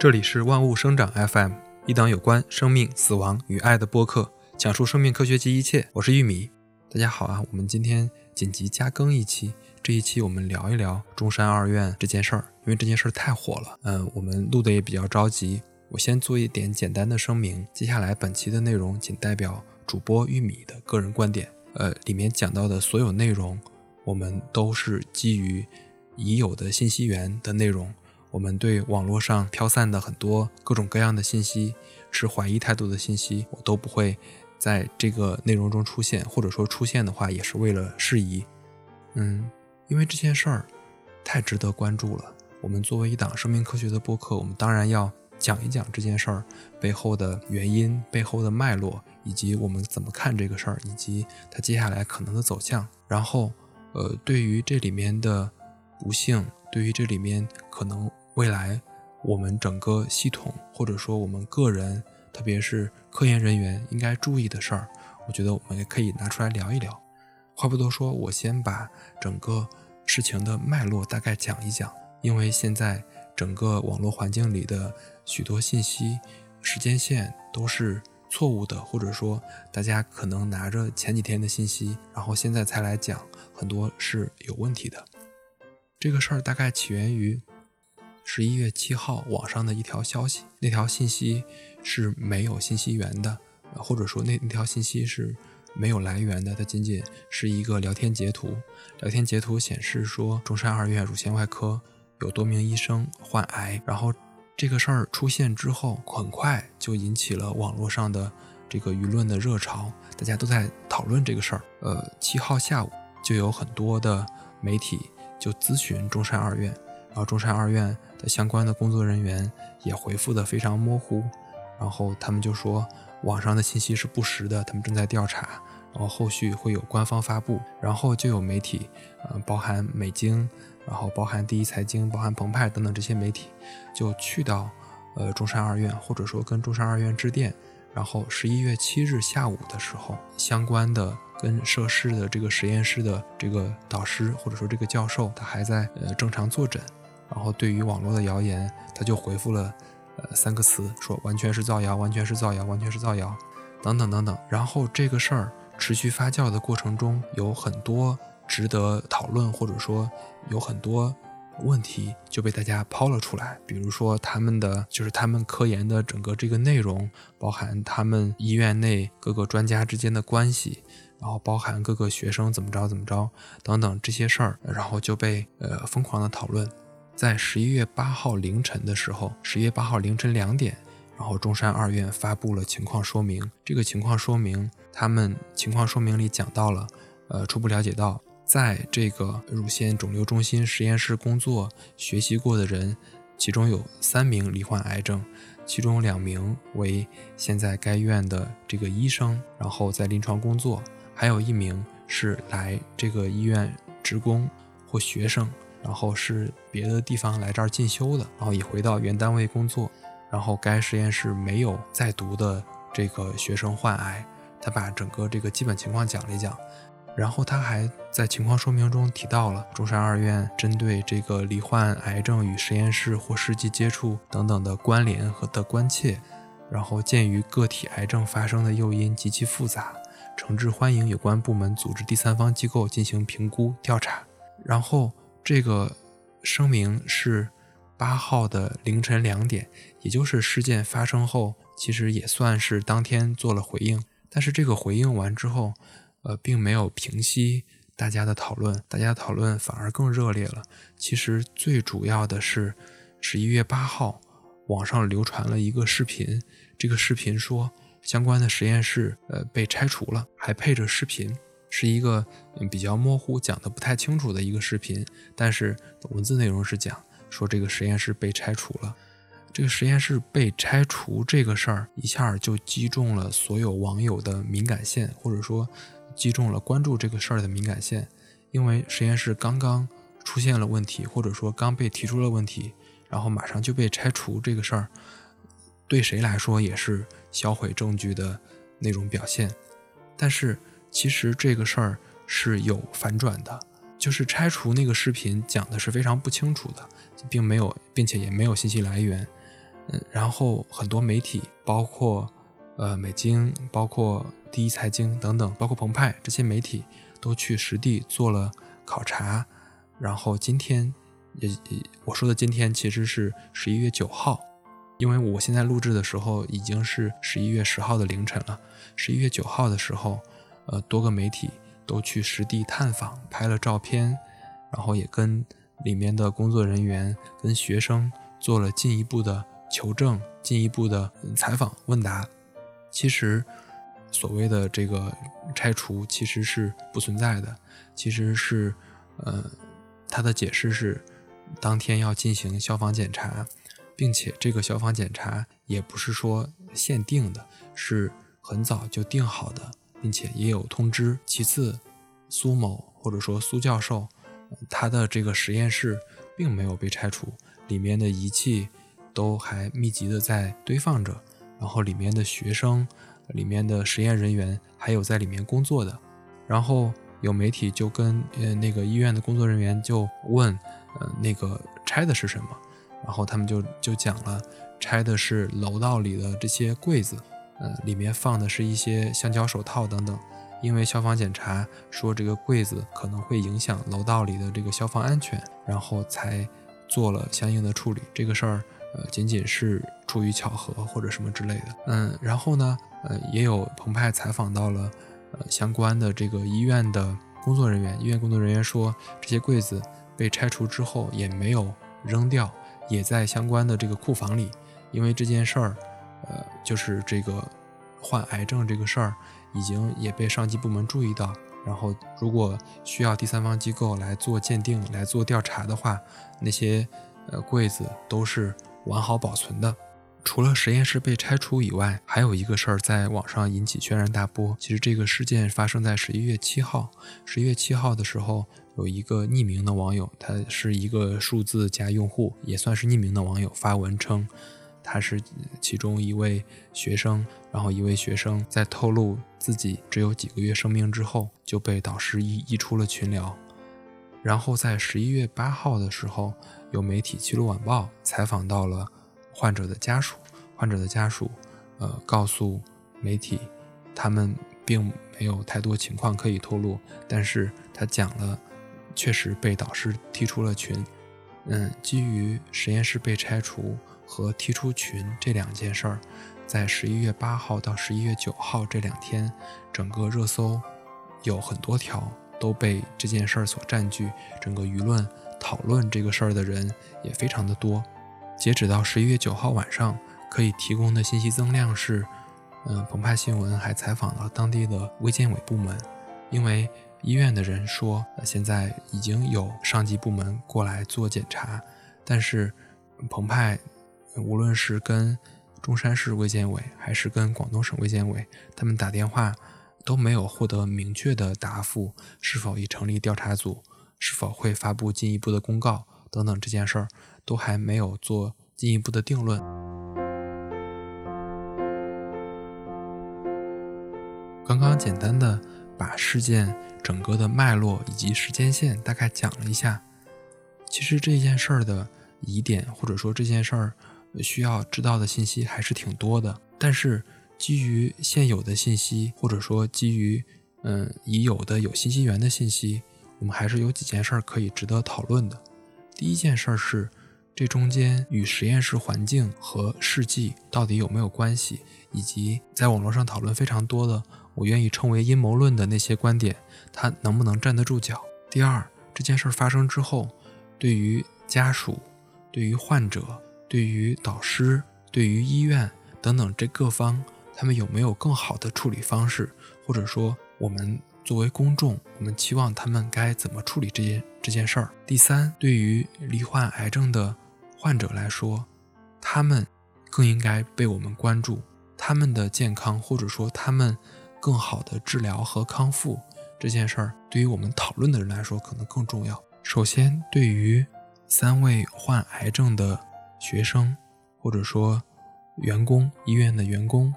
这里是万物生长 FM，一档有关生命、死亡与爱的播客，讲述生命科学及一切。我是玉米，大家好啊！我们今天紧急加更一期，这一期我们聊一聊中山二院这件事儿，因为这件事儿太火了。嗯，我们录的也比较着急，我先做一点简单的声明。接下来本期的内容仅代表主播玉米的个人观点，呃，里面讲到的所有内容，我们都是基于已有的信息源的内容。我们对网络上飘散的很多各种各样的信息持怀疑态度的信息，我都不会在这个内容中出现，或者说出现的话，也是为了适宜。嗯，因为这件事儿太值得关注了。我们作为一档生命科学的播客，我们当然要讲一讲这件事儿背后的原因、背后的脉络，以及我们怎么看这个事儿，以及它接下来可能的走向。然后，呃，对于这里面的不幸，对于这里面可能。未来，我们整个系统，或者说我们个人，特别是科研人员应该注意的事儿，我觉得我们也可以拿出来聊一聊。话不多说，我先把整个事情的脉络大概讲一讲。因为现在整个网络环境里的许多信息时间线都是错误的，或者说大家可能拿着前几天的信息，然后现在才来讲，很多是有问题的。这个事儿大概起源于。十一月七号，网上的一条消息，那条信息是没有信息源的，或者说那那条信息是没有来源的，它仅仅是一个聊天截图。聊天截图显示说，中山二院乳腺外科有多名医生患癌。然后这个事儿出现之后，很快就引起了网络上的这个舆论的热潮，大家都在讨论这个事儿。呃，七号下午就有很多的媒体就咨询中山二院。然后中山二院的相关的工作人员也回复的非常模糊，然后他们就说网上的信息是不实的，他们正在调查，然后后续会有官方发布。然后就有媒体，呃，包含美京，然后包含第一财经，包含澎湃等等这些媒体，就去到呃中山二院，或者说跟中山二院致电。然后十一月七日下午的时候，相关的。跟涉事的这个实验室的这个导师或者说这个教授，他还在呃正常坐诊，然后对于网络的谣言，他就回复了呃三个词，说完全是造谣，完全是造谣，完全是造谣，等等等等。然后这个事儿持续发酵的过程中，有很多值得讨论，或者说有很多。问题就被大家抛了出来，比如说他们的就是他们科研的整个这个内容，包含他们医院内各个专家之间的关系，然后包含各个学生怎么着怎么着等等这些事儿，然后就被呃疯狂的讨论。在十一月八号凌晨的时候，十一月八号凌晨两点，然后中山二院发布了情况说明。这个情况说明，他们情况说明里讲到了，呃，初步了解到。在这个乳腺肿瘤中心实验室工作学习过的人，其中有三名罹患癌症，其中两名为现在该院的这个医生，然后在临床工作，还有一名是来这个医院职工或学生，然后是别的地方来这儿进修的，然后已回到原单位工作，然后该实验室没有在读的这个学生患癌，他把整个这个基本情况讲了一讲。然后他还在情况说明中提到了中山二院针对这个罹患癌症与实验室或实际接触等等的关联和的关切。然后鉴于个体癌症发生的诱因极其复杂，诚挚欢迎有关部门组织第三方机构进行评估调查。然后这个声明是八号的凌晨两点，也就是事件发生后，其实也算是当天做了回应。但是这个回应完之后。呃，并没有平息大家的讨论，大家讨论反而更热烈了。其实最主要的是，十一月八号，网上流传了一个视频，这个视频说相关的实验室呃被拆除了，还配着视频，是一个比较模糊、讲的不太清楚的一个视频，但是文字内容是讲说这个实验室被拆除了。这个实验室被拆除这个事儿，一下就击中了所有网友的敏感线，或者说。击中了关注这个事儿的敏感线，因为实验室刚刚出现了问题，或者说刚被提出了问题，然后马上就被拆除这个事儿，对谁来说也是销毁证据的那种表现。但是其实这个事儿是有反转的，就是拆除那个视频讲的是非常不清楚的，并没有，并且也没有信息来源。嗯，然后很多媒体，包括呃美京，包括第一财经等等，包括澎湃这些媒体都去实地做了考察。然后今天也我说的今天其实是十一月九号，因为我现在录制的时候已经是十一月十号的凌晨了。十一月九号的时候，呃，多个媒体都去实地探访，拍了照片，然后也跟里面的工作人员、跟学生做了进一步的。求证进一步的采访问答，其实所谓的这个拆除其实是不存在的，其实是呃，他的解释是当天要进行消防检查，并且这个消防检查也不是说限定的，是很早就定好的，并且也有通知。其次，苏某或者说苏教授，他的这个实验室并没有被拆除，里面的仪器。都还密集的在堆放着，然后里面的学生、里面的实验人员，还有在里面工作的，然后有媒体就跟呃那个医院的工作人员就问，呃那个拆的是什么？然后他们就就讲了，拆的是楼道里的这些柜子，呃里面放的是一些橡胶手套等等，因为消防检查说这个柜子可能会影响楼道里的这个消防安全，然后才做了相应的处理。这个事儿。呃，仅仅是出于巧合或者什么之类的，嗯，然后呢，呃，也有澎湃采访到了，呃，相关的这个医院的工作人员，医院工作人员说，这些柜子被拆除之后也没有扔掉，也在相关的这个库房里，因为这件事儿，呃，就是这个患癌症这个事儿，已经也被上级部门注意到，然后如果需要第三方机构来做鉴定、来做调查的话，那些呃柜子都是。完好保存的，除了实验室被拆除以外，还有一个事儿在网上引起轩然大波。其实这个事件发生在十一月七号。十一月七号的时候，有一个匿名的网友，他是一个数字加用户，也算是匿名的网友，发文称他是其中一位学生。然后一位学生在透露自己只有几个月生命之后，就被导师移移出了群聊。然后在十一月八号的时候。有媒体《齐鲁晚报》采访到了患者的家属，患者的家属，呃，告诉媒体，他们并没有太多情况可以透露，但是他讲了，确实被导师踢出了群。嗯，基于实验室被拆除和踢出群这两件事儿，在十一月八号到十一月九号这两天，整个热搜有很多条都被这件事儿所占据，整个舆论。讨论这个事儿的人也非常的多。截止到十一月九号晚上，可以提供的信息增量是，嗯，澎湃新闻还采访了当地的卫健委部门，因为医院的人说，现在已经有上级部门过来做检查，但是澎湃无论是跟中山市卫健委还是跟广东省卫健委，他们打电话都没有获得明确的答复，是否已成立调查组。是否会发布进一步的公告等等，这件事儿都还没有做进一步的定论。刚刚简单的把事件整个的脉络以及时间线大概讲了一下。其实这件事儿的疑点，或者说这件事儿需要知道的信息还是挺多的。但是基于现有的信息，或者说基于嗯已有的有信息源的信息。我们还是有几件事儿可以值得讨论的。第一件事儿是，这中间与实验室环境和试剂到底有没有关系，以及在网络上讨论非常多的，我愿意称为阴谋论的那些观点，它能不能站得住脚？第二，这件事儿发生之后，对于家属、对于患者、对于导师、对于医院等等这各方，他们有没有更好的处理方式，或者说我们？作为公众，我们期望他们该怎么处理这件这件事儿。第三，对于罹患癌症的患者来说，他们更应该被我们关注，他们的健康或者说他们更好的治疗和康复这件事儿，对于我们讨论的人来说可能更重要。首先，对于三位患癌症的学生或者说员工，医院的员工，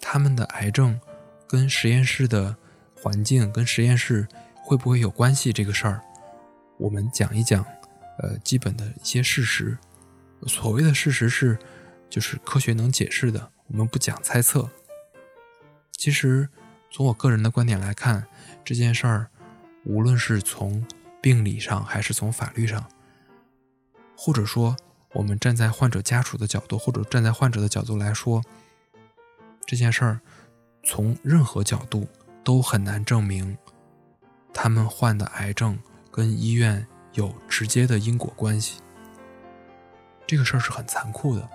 他们的癌症跟实验室的。环境跟实验室会不会有关系？这个事儿，我们讲一讲，呃，基本的一些事实。所谓的事实是，就是科学能解释的，我们不讲猜测。其实，从我个人的观点来看，这件事儿，无论是从病理上，还是从法律上，或者说我们站在患者家属的角度，或者站在患者的角度来说，这件事儿，从任何角度都很难证明他们患的癌症跟医院有直接的因果关系。这个事儿是很残酷的。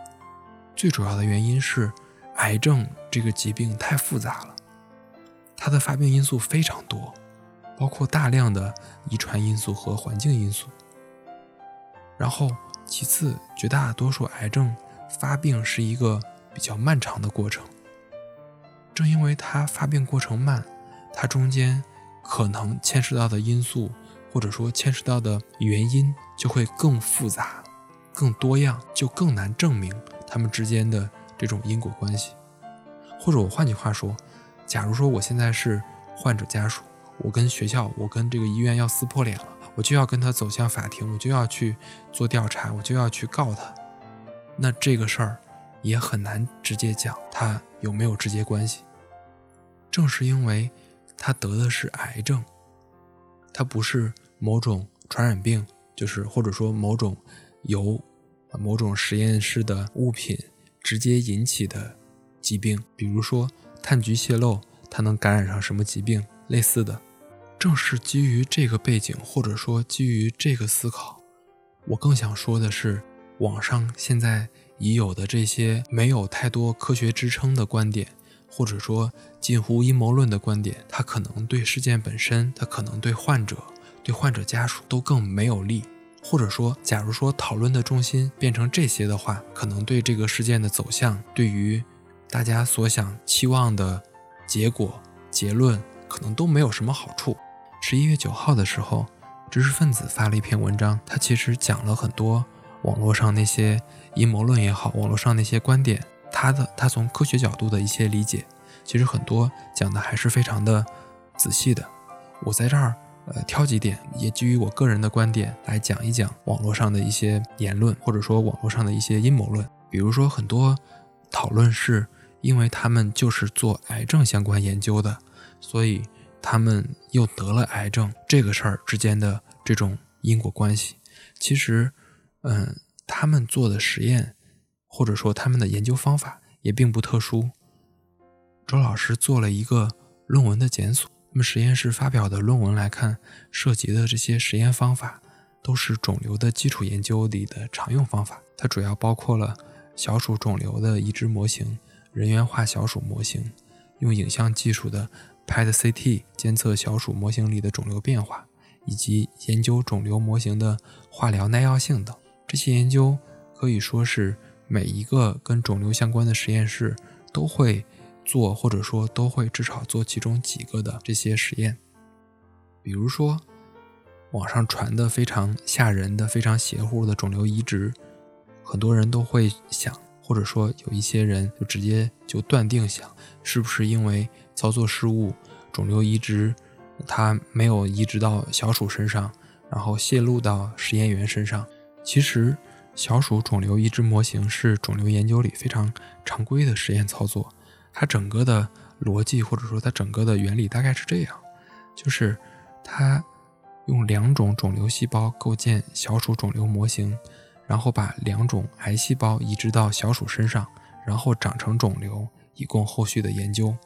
最主要的原因是，癌症这个疾病太复杂了，它的发病因素非常多，包括大量的遗传因素和环境因素。然后，其次，绝大多数癌症发病是一个比较漫长的过程。正因为它发病过程慢，它中间可能牵涉到的因素，或者说牵涉到的原因就会更复杂、更多样，就更难证明。他们之间的这种因果关系，或者我换句话说，假如说我现在是患者家属，我跟学校，我跟这个医院要撕破脸了，我就要跟他走向法庭，我就要去做调查，我就要去告他，那这个事儿也很难直接讲他有没有直接关系。正是因为他得的是癌症，他不是某种传染病，就是或者说某种由。某种实验室的物品直接引起的疾病，比如说炭疽泄漏，它能感染上什么疾病？类似的，正是基于这个背景，或者说基于这个思考，我更想说的是，网上现在已有的这些没有太多科学支撑的观点，或者说近乎阴谋论的观点，它可能对事件本身，它可能对患者、对患者家属都更没有利。或者说，假如说讨论的重心变成这些的话，可能对这个事件的走向，对于大家所想期望的结果、结论，可能都没有什么好处。十一月九号的时候，知识分子发了一篇文章，他其实讲了很多网络上那些阴谋论也好，网络上那些观点，他的他从科学角度的一些理解，其实很多讲的还是非常的仔细的。我在这儿。呃，挑几点，也基于我个人的观点来讲一讲网络上的一些言论，或者说网络上的一些阴谋论。比如说，很多讨论是因为他们就是做癌症相关研究的，所以他们又得了癌症，这个事儿之间的这种因果关系，其实，嗯，他们做的实验，或者说他们的研究方法也并不特殊。周老师做了一个论文的检索。那么实验室发表的论文来看，涉及的这些实验方法都是肿瘤的基础研究里的常用方法。它主要包括了小鼠肿瘤的移植模型、人源化小鼠模型、用影像技术的 PET-CT 监测小鼠模型里的肿瘤变化，以及研究肿瘤模型的化疗耐药性等。这些研究可以说是每一个跟肿瘤相关的实验室都会。做或者说都会至少做其中几个的这些实验，比如说网上传的非常吓人的、非常邪乎的肿瘤移植，很多人都会想，或者说有一些人就直接就断定想，是不是因为操作失误，肿瘤移植它没有移植到小鼠身上，然后泄露到实验员身上。其实，小鼠肿瘤移植模型是肿瘤研究里非常常规的实验操作。它整个的逻辑或者说它整个的原理大概是这样，就是它用两种肿瘤细胞构建小鼠肿瘤模型，然后把两种癌细胞移植到小鼠身上，然后长成肿瘤，以供后续的研究。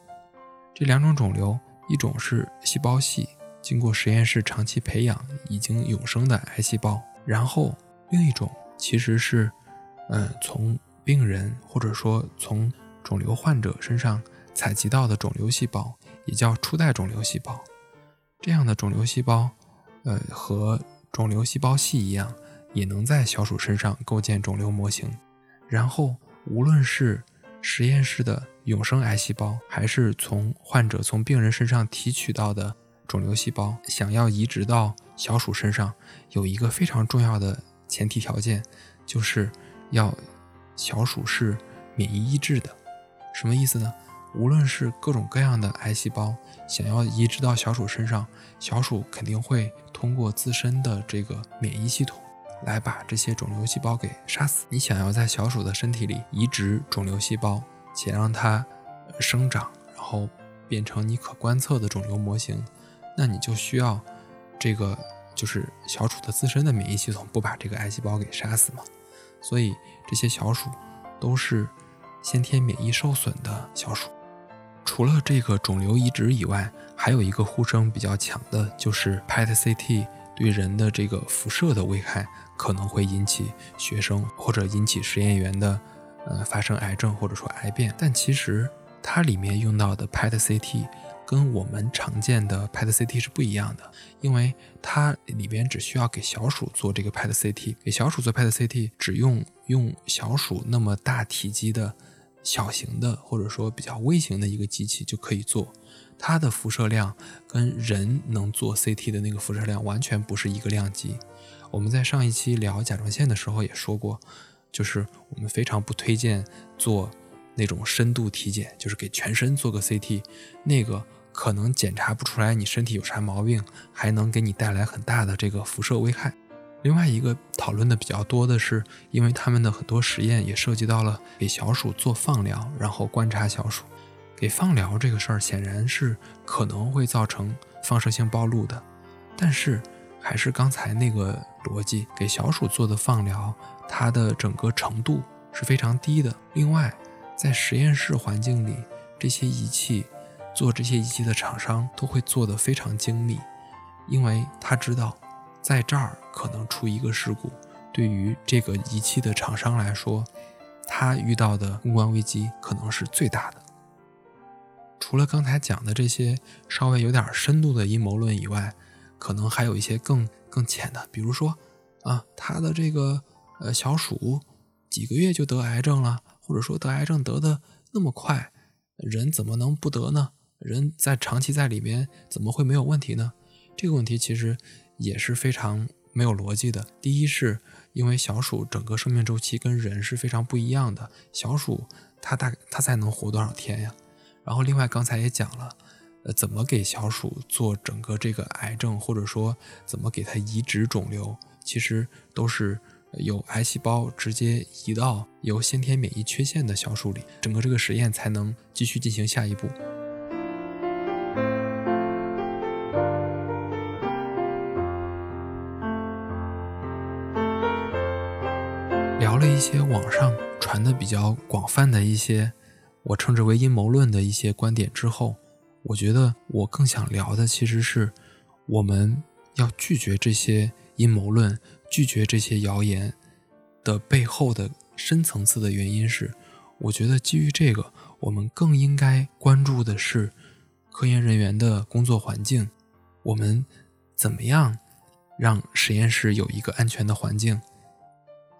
这两种肿瘤，一种是细胞系，经过实验室长期培养已经永生的癌细胞，然后另一种其实是，嗯，从病人或者说从肿瘤患者身上采集到的肿瘤细胞也叫初代肿瘤细胞，这样的肿瘤细胞，呃，和肿瘤细胞系一样，也能在小鼠身上构建肿瘤模型。然后，无论是实验室的永生癌细胞，还是从患者从病人身上提取到的肿瘤细胞，想要移植到小鼠身上，有一个非常重要的前提条件，就是要小鼠是免疫抑制的。什么意思呢？无论是各种各样的癌细胞想要移植到小鼠身上，小鼠肯定会通过自身的这个免疫系统来把这些肿瘤细胞给杀死。你想要在小鼠的身体里移植肿瘤细胞，且让它生长，然后变成你可观测的肿瘤模型，那你就需要这个就是小鼠的自身的免疫系统不把这个癌细胞给杀死嘛。所以这些小鼠都是先天免疫受损的小鼠。除了这个肿瘤移植以外，还有一个呼声比较强的，就是 PET-CT 对人的这个辐射的危害可能会引起学生或者引起实验员的呃发生癌症或者说癌变。但其实它里面用到的 PET-CT 跟我们常见的 PET-CT 是不一样的，因为它里边只需要给小鼠做这个 PET-CT，给小鼠做 PET-CT 只用用小鼠那么大体积的。小型的或者说比较微型的一个机器就可以做，它的辐射量跟人能做 CT 的那个辐射量完全不是一个量级。我们在上一期聊甲状腺的时候也说过，就是我们非常不推荐做那种深度体检，就是给全身做个 CT，那个可能检查不出来你身体有啥毛病，还能给你带来很大的这个辐射危害。另外一个讨论的比较多的是，因为他们的很多实验也涉及到了给小鼠做放疗，然后观察小鼠。给放疗这个事儿显然是可能会造成放射性暴露的，但是还是刚才那个逻辑，给小鼠做的放疗，它的整个程度是非常低的。另外，在实验室环境里，这些仪器做这些仪器的厂商都会做得非常精密，因为他知道。在这儿可能出一个事故，对于这个仪器的厂商来说，他遇到的公关危机可能是最大的。除了刚才讲的这些稍微有点深度的阴谋论以外，可能还有一些更更浅的，比如说啊，他的这个呃小鼠几个月就得癌症了，或者说得癌症得的那么快，人怎么能不得呢？人在长期在里边怎么会没有问题呢？这个问题其实。也是非常没有逻辑的。第一，是因为小鼠整个生命周期跟人是非常不一样的。小鼠它大它才能活多少天呀？然后另外刚才也讲了，呃，怎么给小鼠做整个这个癌症，或者说怎么给它移植肿瘤，其实都是有癌细胞直接移到有先天免疫缺陷的小鼠里，整个这个实验才能继续进行下一步。聊了一些网上传的比较广泛的一些，我称之为阴谋论的一些观点之后，我觉得我更想聊的其实是，我们要拒绝这些阴谋论，拒绝这些谣言的背后的深层次的原因是，我觉得基于这个，我们更应该关注的是科研人员的工作环境，我们怎么样让实验室有一个安全的环境，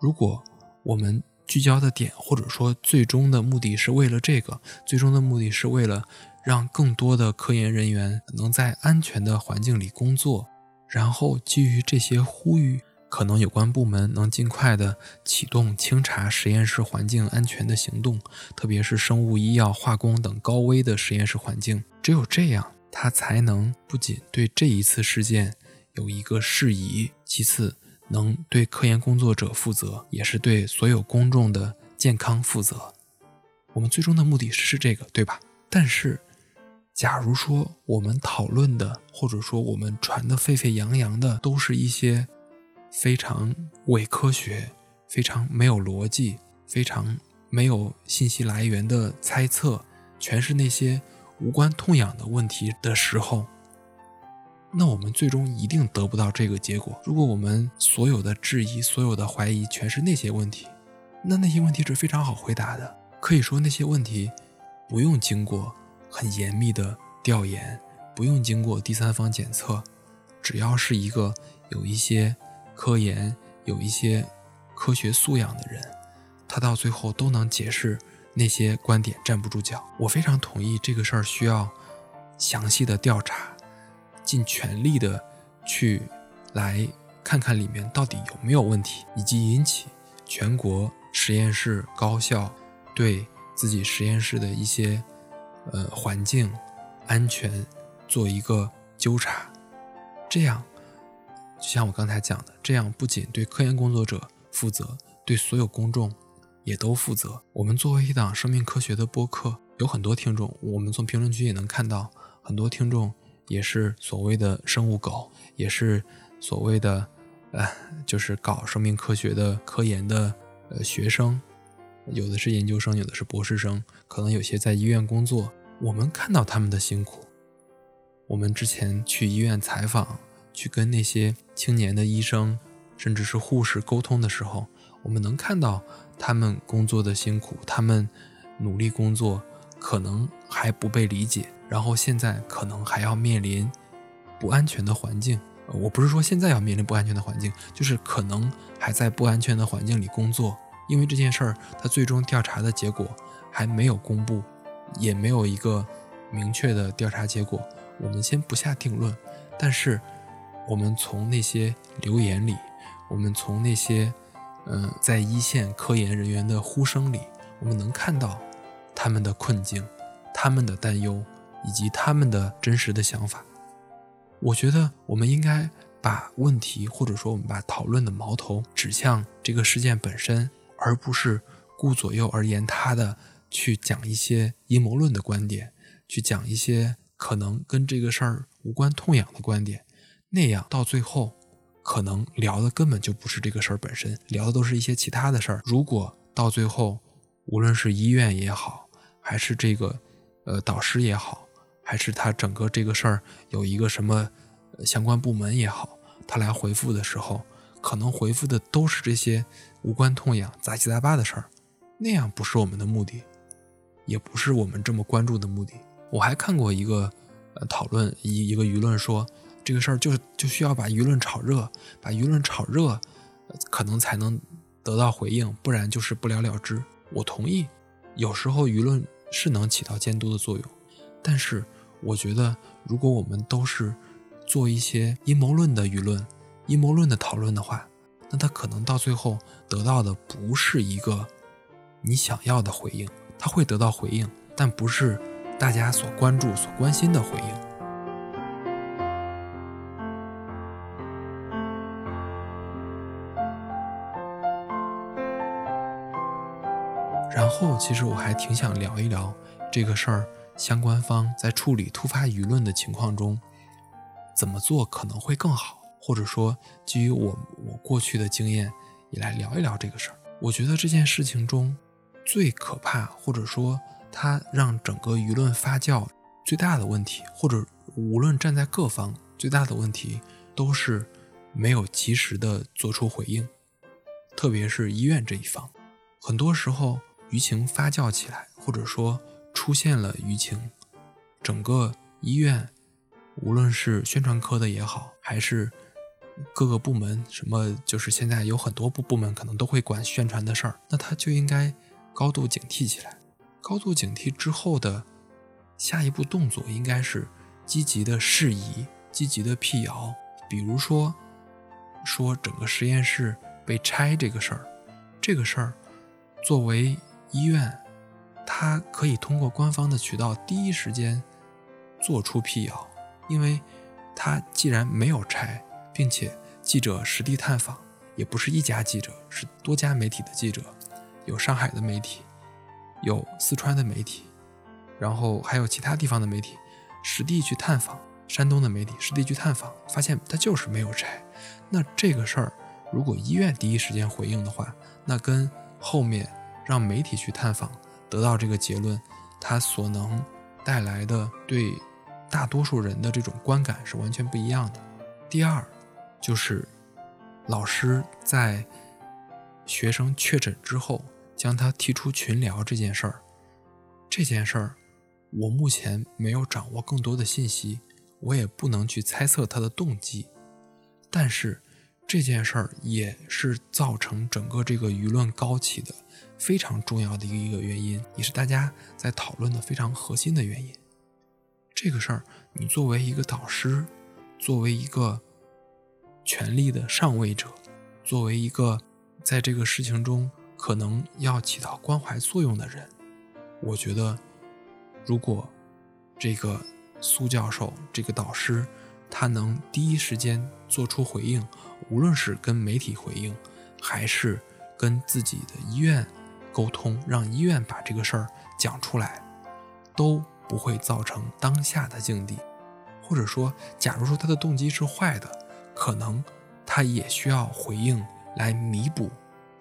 如果。我们聚焦的点，或者说最终的目的是为了这个，最终的目的是为了让更多的科研人员能在安全的环境里工作，然后基于这些呼吁，可能有关部门能尽快的启动清查实验室环境安全的行动，特别是生物医药、化工等高危的实验室环境。只有这样，他才能不仅对这一次事件有一个适宜，其次。能对科研工作者负责，也是对所有公众的健康负责。我们最终的目的是这个，对吧？但是，假如说我们讨论的，或者说我们传的沸沸扬扬的，都是一些非常伪科学、非常没有逻辑、非常没有信息来源的猜测，全是那些无关痛痒的问题的时候。那我们最终一定得不到这个结果。如果我们所有的质疑、所有的怀疑全是那些问题，那那些问题是非常好回答的。可以说那些问题不用经过很严密的调研，不用经过第三方检测，只要是一个有一些科研、有一些科学素养的人，他到最后都能解释那些观点站不住脚。我非常同意这个事儿需要详细的调查。尽全力的去来看看里面到底有没有问题，以及引起全国实验室高校对自己实验室的一些呃环境安全做一个纠察，这样就像我刚才讲的，这样不仅对科研工作者负责，对所有公众也都负责。我们作为一档生命科学的播客，有很多听众，我们从评论区也能看到，很多听众也是所谓的生物狗，也是所谓的，呃，就是搞生命科学的科研的呃学生，有的是研究生，有的是博士生，可能有些在医院工作。我们看到他们的辛苦。我们之前去医院采访，去跟那些青年的医生，甚至是护士沟通的时候，我们能看到他们工作的辛苦，他们努力工作，可能还不被理解，然后现在可能还要面临不安全的环境。我不是说现在要面临不安全的环境，就是可能还在不安全的环境里工作，因为这件事儿，他最终调查的结果还没有公布，也没有一个明确的调查结果。我们先不下定论，但是我们从那些留言里，我们从那些嗯在一线科研人员的呼声里，我们能看到他们的困境、他们的担忧以及他们的真实的想法。我觉得我们应该把问题，或者说我们把讨论的矛头指向这个事件本身，而不是顾左右而言他的去讲一些阴谋论的观点，去讲一些。可能跟这个事儿无关痛痒的观点，那样到最后，可能聊的根本就不是这个事儿本身，聊的都是一些其他的事儿。如果到最后，无论是医院也好，还是这个呃导师也好，还是他整个这个事儿有一个什么相关部门也好，他来回复的时候，可能回复的都是这些无关痛痒、杂七杂八的事儿，那样不是我们的目的，也不是我们这么关注的目的。我还看过一个，呃，讨论一一个舆论说，这个事儿就是就需要把舆论炒热，把舆论炒热，可能才能得到回应，不然就是不了了之。我同意，有时候舆论是能起到监督的作用，但是我觉得，如果我们都是做一些阴谋论的舆论、阴谋论的讨论的话，那他可能到最后得到的不是一个你想要的回应，他会得到回应，但不是。大家所关注、所关心的回应。然后，其实我还挺想聊一聊这个事儿，相关方在处理突发舆论的情况中，怎么做可能会更好，或者说基于我我过去的经验，也来聊一聊这个事儿。我觉得这件事情中最可怕，或者说。它让整个舆论发酵最大的问题，或者无论站在各方最大的问题，都是没有及时的做出回应，特别是医院这一方，很多时候舆情发酵起来，或者说出现了舆情，整个医院，无论是宣传科的也好，还是各个部门，什么就是现在有很多部部门可能都会管宣传的事儿，那他就应该高度警惕起来。高度警惕之后的下一步动作应该是积极的释疑、积极的辟谣。比如说，说整个实验室被拆这个事儿，这个事儿作为医院，它可以通过官方的渠道第一时间做出辟谣，因为他既然没有拆，并且记者实地探访，也不是一家记者，是多家媒体的记者，有上海的媒体。有四川的媒体，然后还有其他地方的媒体，实地去探访；山东的媒体实地去探访，发现它就是没有拆。那这个事儿，如果医院第一时间回应的话，那跟后面让媒体去探访得到这个结论，它所能带来的对大多数人的这种观感是完全不一样的。第二，就是老师在学生确诊之后。将他踢出群聊这件事儿，这件事儿，我目前没有掌握更多的信息，我也不能去猜测他的动机。但是这件事儿也是造成整个这个舆论高起的非常重要的一个原因，也是大家在讨论的非常核心的原因。这个事儿，你作为一个导师，作为一个权力的上位者，作为一个在这个事情中。可能要起到关怀作用的人，我觉得，如果这个苏教授这个导师他能第一时间做出回应，无论是跟媒体回应，还是跟自己的医院沟通，让医院把这个事儿讲出来，都不会造成当下的境地。或者说，假如说他的动机是坏的，可能他也需要回应来弥补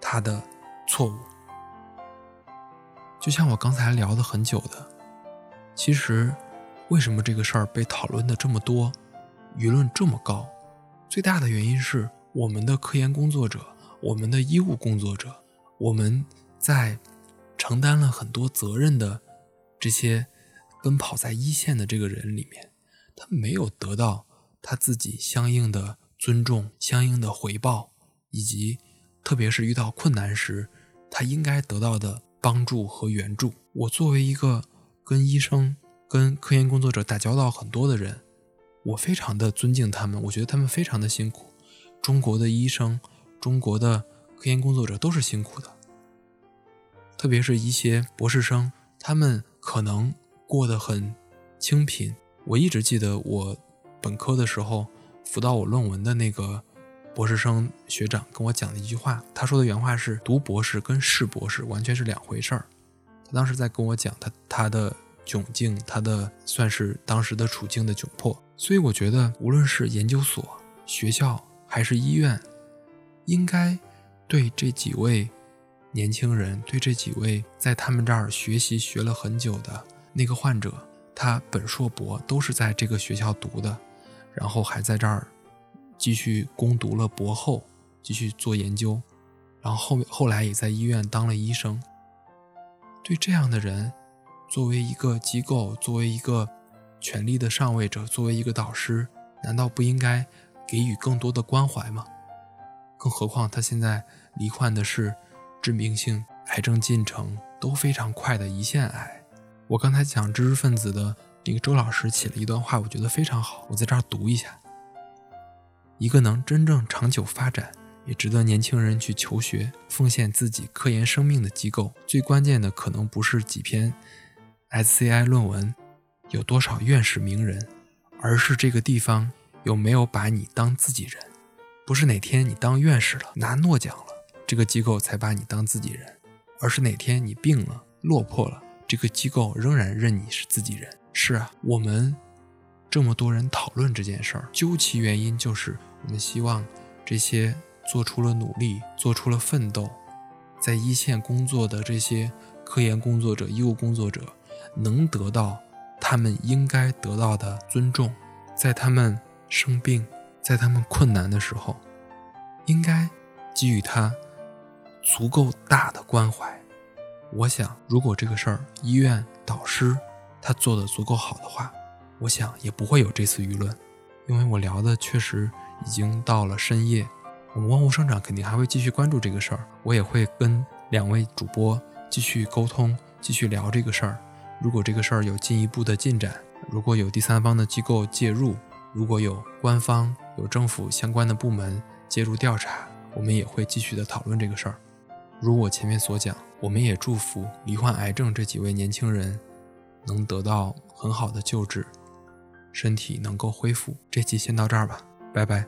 他的错误。就像我刚才聊的很久的，其实为什么这个事儿被讨论的这么多，舆论这么高，最大的原因是我们的科研工作者，我们的医务工作者，我们在承担了很多责任的这些奔跑在一线的这个人里面。他没有得到他自己相应的尊重、相应的回报，以及特别是遇到困难时，他应该得到的帮助和援助。我作为一个跟医生、跟科研工作者打交道很多的人，我非常的尊敬他们。我觉得他们非常的辛苦。中国的医生、中国的科研工作者都是辛苦的，特别是一些博士生，他们可能过得很清贫。我一直记得我本科的时候辅导我论文的那个博士生学长跟我讲的一句话，他说的原话是：“读博士跟是博士完全是两回事儿。”他当时在跟我讲他他的窘境，他的算是当时的处境的窘迫。所以我觉得，无论是研究所、学校还是医院，应该对这几位年轻人，对这几位在他们这儿学习学了很久的那个患者。他本硕博都是在这个学校读的，然后还在这儿继续攻读了博后，继续做研究，然后后后来也在医院当了医生。对这样的人，作为一个机构，作为一个权力的上位者，作为一个导师，难道不应该给予更多的关怀吗？更何况他现在罹患的是致命性癌症进程都非常快的胰腺癌。我刚才讲知识分子的那个周老师写了一段话，我觉得非常好，我在这儿读一下。一个能真正长久发展，也值得年轻人去求学、奉献自己科研生命的机构，最关键的可能不是几篇 SCI 论文，有多少院士名人，而是这个地方有没有把你当自己人。不是哪天你当院士了，拿诺奖了，这个机构才把你当自己人，而是哪天你病了、落魄了。这个机构仍然认你是自己人。是啊，我们这么多人讨论这件事儿，究其原因，就是我们希望这些做出了努力、做出了奋斗，在一线工作的这些科研工作者、医务工作者，能得到他们应该得到的尊重，在他们生病、在他们困难的时候，应该给予他足够大的关怀。我想，如果这个事儿医院导师他做的足够好的话，我想也不会有这次舆论。因为我聊的确实已经到了深夜，我们万物生长肯定还会继续关注这个事儿，我也会跟两位主播继续沟通，继续聊这个事儿。如果这个事儿有进一步的进展，如果有第三方的机构介入，如果有官方、有政府相关的部门介入调查，我们也会继续的讨论这个事儿。如我前面所讲，我们也祝福罹患癌症这几位年轻人能得到很好的救治，身体能够恢复。这期先到这儿吧，拜拜。